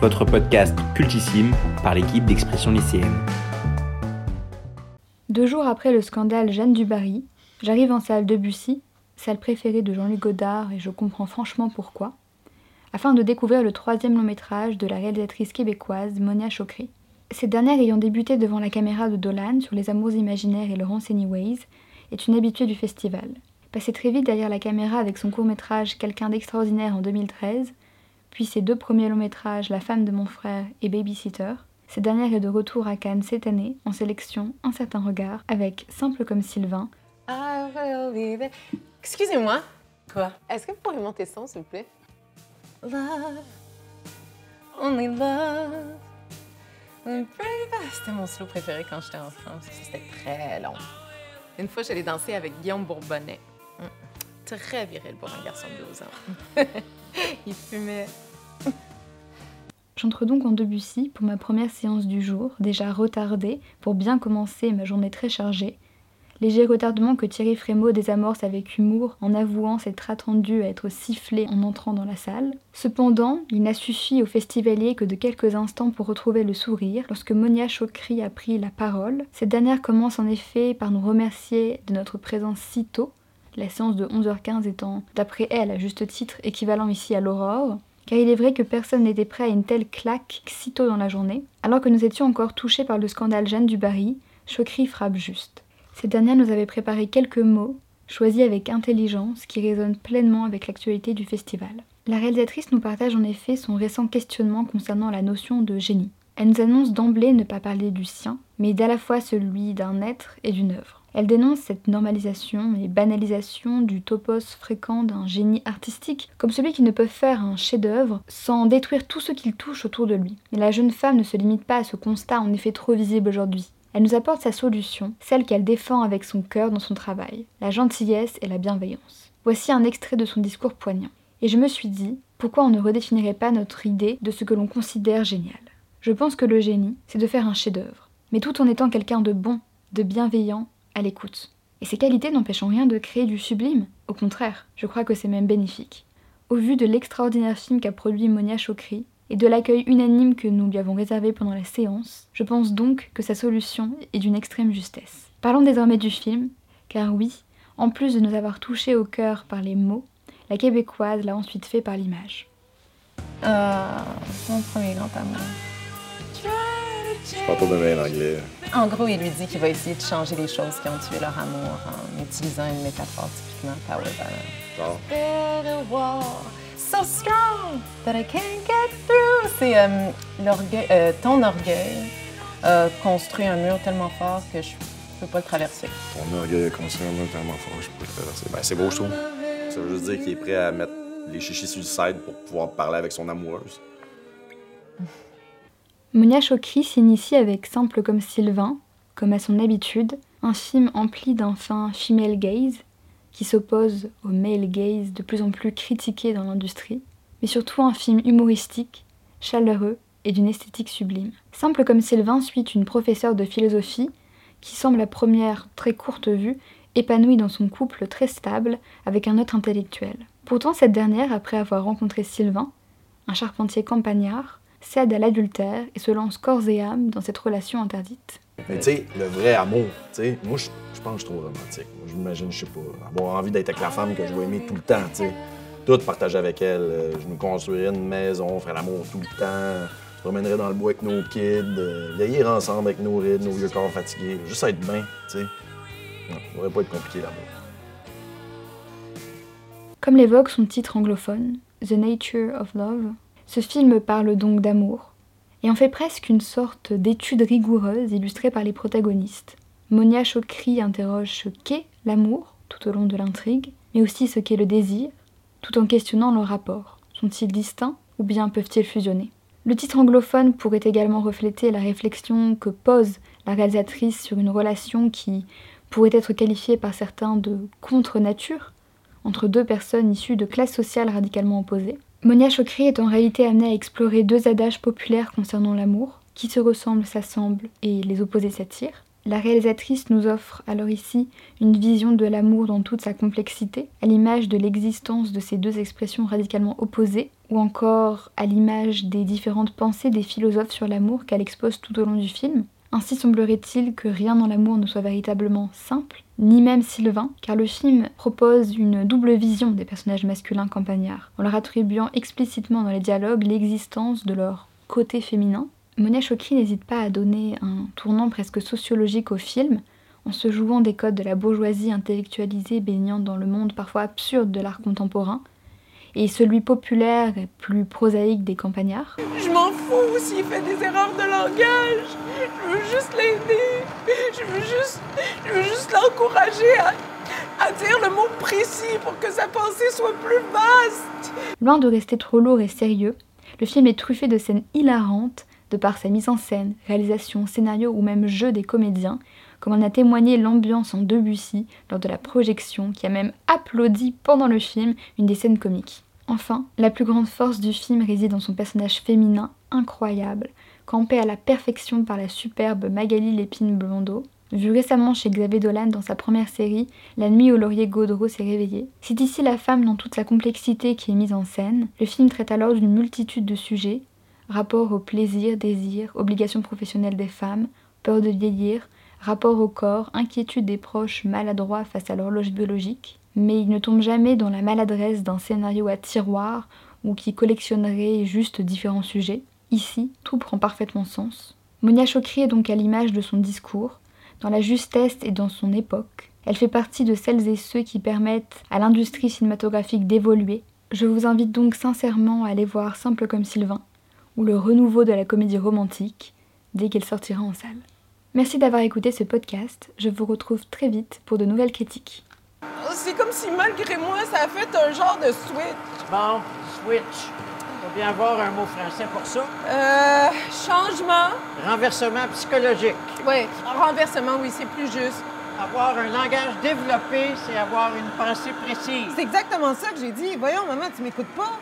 Votre podcast cultissime par l'équipe d'expression lycéenne. Deux jours après le scandale Jeanne Dubarry, j'arrive en salle Debussy, salle préférée de Jean-Luc Godard et je comprends franchement pourquoi, afin de découvrir le troisième long métrage de la réalisatrice québécoise Monia Chokri. Cette dernière ayant débuté devant la caméra de Dolan sur Les Amours imaginaires et Laurence Anyways, est une habituée du festival. Passée très vite derrière la caméra avec son court-métrage Quelqu'un d'extraordinaire en 2013, puis ses deux premiers longs métrages La femme de mon frère et Babysitter, cette dernière est de retour à Cannes cette année en sélection Un certain regard avec Simple comme Sylvain. Excusez-moi. Quoi? Est-ce que vous pourriez monter son, s'il vous plaît? Love, only love. C'était mon slow préféré quand j'étais en France. C'était très long. Une fois, j'allais danser avec Guillaume Bourbonnais. Hum, très viril pour un garçon de 12 ans. Il fumait. J'entre donc en Debussy pour ma première séance du jour, déjà retardée pour bien commencer ma journée très chargée, Léger retardement que Thierry Frémaux désamorce avec humour en avouant s'être attendu à être sifflé en entrant dans la salle. Cependant, il n'a suffi au festivalier que de quelques instants pour retrouver le sourire lorsque Monia Chokri a pris la parole. Cette dernière commence en effet par nous remercier de notre présence si tôt, la séance de 11h15 étant, d'après elle, à juste titre, équivalent ici à l'aurore car il est vrai que personne n'était prêt à une telle claque si tôt dans la journée. Alors que nous étions encore touchés par le scandale Jeanne du Barry, Chokri frappe juste. Cette dernière nous avait préparé quelques mots, choisis avec intelligence, qui résonnent pleinement avec l'actualité du festival. La réalisatrice nous partage en effet son récent questionnement concernant la notion de génie. Elle nous annonce d'emblée ne pas parler du sien, mais d'à la fois celui d'un être et d'une œuvre. Elle dénonce cette normalisation et banalisation du topos fréquent d'un génie artistique, comme celui qui ne peut faire un chef-d'œuvre sans détruire tout ce qu'il touche autour de lui. Mais la jeune femme ne se limite pas à ce constat en effet trop visible aujourd'hui. Elle nous apporte sa solution, celle qu'elle défend avec son cœur dans son travail, la gentillesse et la bienveillance. Voici un extrait de son discours poignant. Et je me suis dit, pourquoi on ne redéfinirait pas notre idée de ce que l'on considère génial? Je pense que le génie, c'est de faire un chef-d'œuvre, mais tout en étant quelqu'un de bon, de bienveillant, à l'écoute. Et ces qualités n'empêchent rien de créer du sublime. Au contraire, je crois que c'est même bénéfique. Au vu de l'extraordinaire film qu'a produit Monia Chokri, et de l'accueil unanime que nous lui avons réservé pendant la séance, je pense donc que sa solution est d'une extrême justesse. Parlons désormais du film, car oui, en plus de nous avoir touchés au cœur par les mots, la québécoise l'a ensuite fait par l'image. Euh, mon premier grand amour. Je parle pas bien l'anglais. En gros, il lui dit qu'il va essayer de changer les choses qui ont tué leur amour en utilisant une métaphore typiquement power balance so strong that I can't get through. C'est euh, l'orgueil, euh, ton orgueil a construit un mur tellement fort que je peux pas le traverser. Ton orgueil a construit un mur tellement fort que je peux pas le traverser. Ben, c'est beau, je trouve. Ça veut juste dire qu'il est prêt à mettre les chichis sur le side pour pouvoir parler avec son amoureuse. Monia Chokri s'initie avec Simple comme Sylvain, comme à son habitude, un film empli d'un fin female gaze, qui s'oppose au male gaze de plus en plus critiqué dans l'industrie, mais surtout un film humoristique, chaleureux et d'une esthétique sublime. Simple comme Sylvain suit une professeure de philosophie qui semble à première très courte vue épanouie dans son couple très stable avec un autre intellectuel. Pourtant cette dernière, après avoir rencontré Sylvain, un charpentier campagnard, cède à l'adultère et se lance corps et âme dans cette relation interdite. Mais tu sais, le vrai amour, tu sais, moi, je, pense que je suis trop romantique. Moi, j'imagine, je sais pas, avoir envie d'être avec la femme que je veux aimer tout le temps, tu sais. Tout partager avec elle. Euh, je me construirais une maison, faire l'amour tout le temps. Je promènerais dans le bois avec nos kids, euh, vieillir ensemble avec nos rides, nos vieux corps fatigués. Juste être bien, tu sais. Ça devrait pas être compliqué, l'amour. Comme l'évoque son titre anglophone, The Nature of Love, ce film parle donc d'amour, et en fait presque une sorte d'étude rigoureuse illustrée par les protagonistes. Monia Chokri interroge ce qu'est l'amour tout au long de l'intrigue, mais aussi ce qu'est le désir, tout en questionnant leurs rapports. Sont-ils distincts ou bien peuvent-ils fusionner? Le titre anglophone pourrait également refléter la réflexion que pose la réalisatrice sur une relation qui pourrait être qualifiée par certains de contre-nature entre deux personnes issues de classes sociales radicalement opposées. Monia Chokri est en réalité amenée à explorer deux adages populaires concernant l'amour, qui se ressemblent s'assemblent et les opposés s'attirent. La réalisatrice nous offre alors ici une vision de l'amour dans toute sa complexité, à l'image de l'existence de ces deux expressions radicalement opposées, ou encore à l'image des différentes pensées des philosophes sur l'amour qu'elle expose tout au long du film. Ainsi semblerait-il que rien dans l'amour ne soit véritablement simple, ni même Sylvain, car le film propose une double vision des personnages masculins campagnards, en leur attribuant explicitement dans les dialogues l'existence de leur côté féminin, Monia Chokri n'hésite pas à donner un tournant presque sociologique au film, en se jouant des codes de la bourgeoisie intellectualisée baignant dans le monde parfois absurde de l'art contemporain, et celui populaire et plus prosaïque des campagnards. Je m'en fous s'il fait des erreurs de langage. Je veux juste l'aider. Je veux juste, je veux juste l'encourager à, à dire le mot précis pour que sa pensée soit plus vaste. Loin de rester trop lourd et sérieux, le film est truffé de scènes hilarantes de par sa mise en scène, réalisation, scénario ou même jeu des comédiens, comme en a témoigné l'ambiance en Debussy lors de la projection, qui a même applaudi pendant le film une des scènes comiques. Enfin, la plus grande force du film réside dans son personnage féminin incroyable, campé à la perfection par la superbe Magali Lépine Blondeau, Vu récemment chez Xavier Dolan dans sa première série, La nuit où Laurier Gaudreau s'est réveillé, c'est ici la femme dans toute sa complexité qui est mise en scène. Le film traite alors d'une multitude de sujets, rapport au plaisir, désir, obligations professionnelles des femmes, peur de vieillir, rapport au corps, inquiétude des proches maladroits face à l'horloge biologique, mais il ne tombe jamais dans la maladresse d'un scénario à tiroir ou qui collectionnerait juste différents sujets. Ici, tout prend parfaitement sens. Monia Chokri est donc à l'image de son discours, dans la justesse et dans son époque. Elle fait partie de celles et ceux qui permettent à l'industrie cinématographique d'évoluer. Je vous invite donc sincèrement à aller voir Simple comme Sylvain, ou le renouveau de la comédie romantique, dès qu'elle sortira en salle. Merci d'avoir écouté ce podcast, je vous retrouve très vite pour de nouvelles critiques. C'est comme si malgré moi, ça a fait un genre de switch. Bon, switch. Il faut bien avoir un mot français pour ça. Euh, changement. Renversement psychologique. Oui, renversement, oui, c'est plus juste. Avoir un langage développé, c'est avoir une pensée précise. C'est exactement ça que j'ai dit. Voyons, maman, tu m'écoutes pas?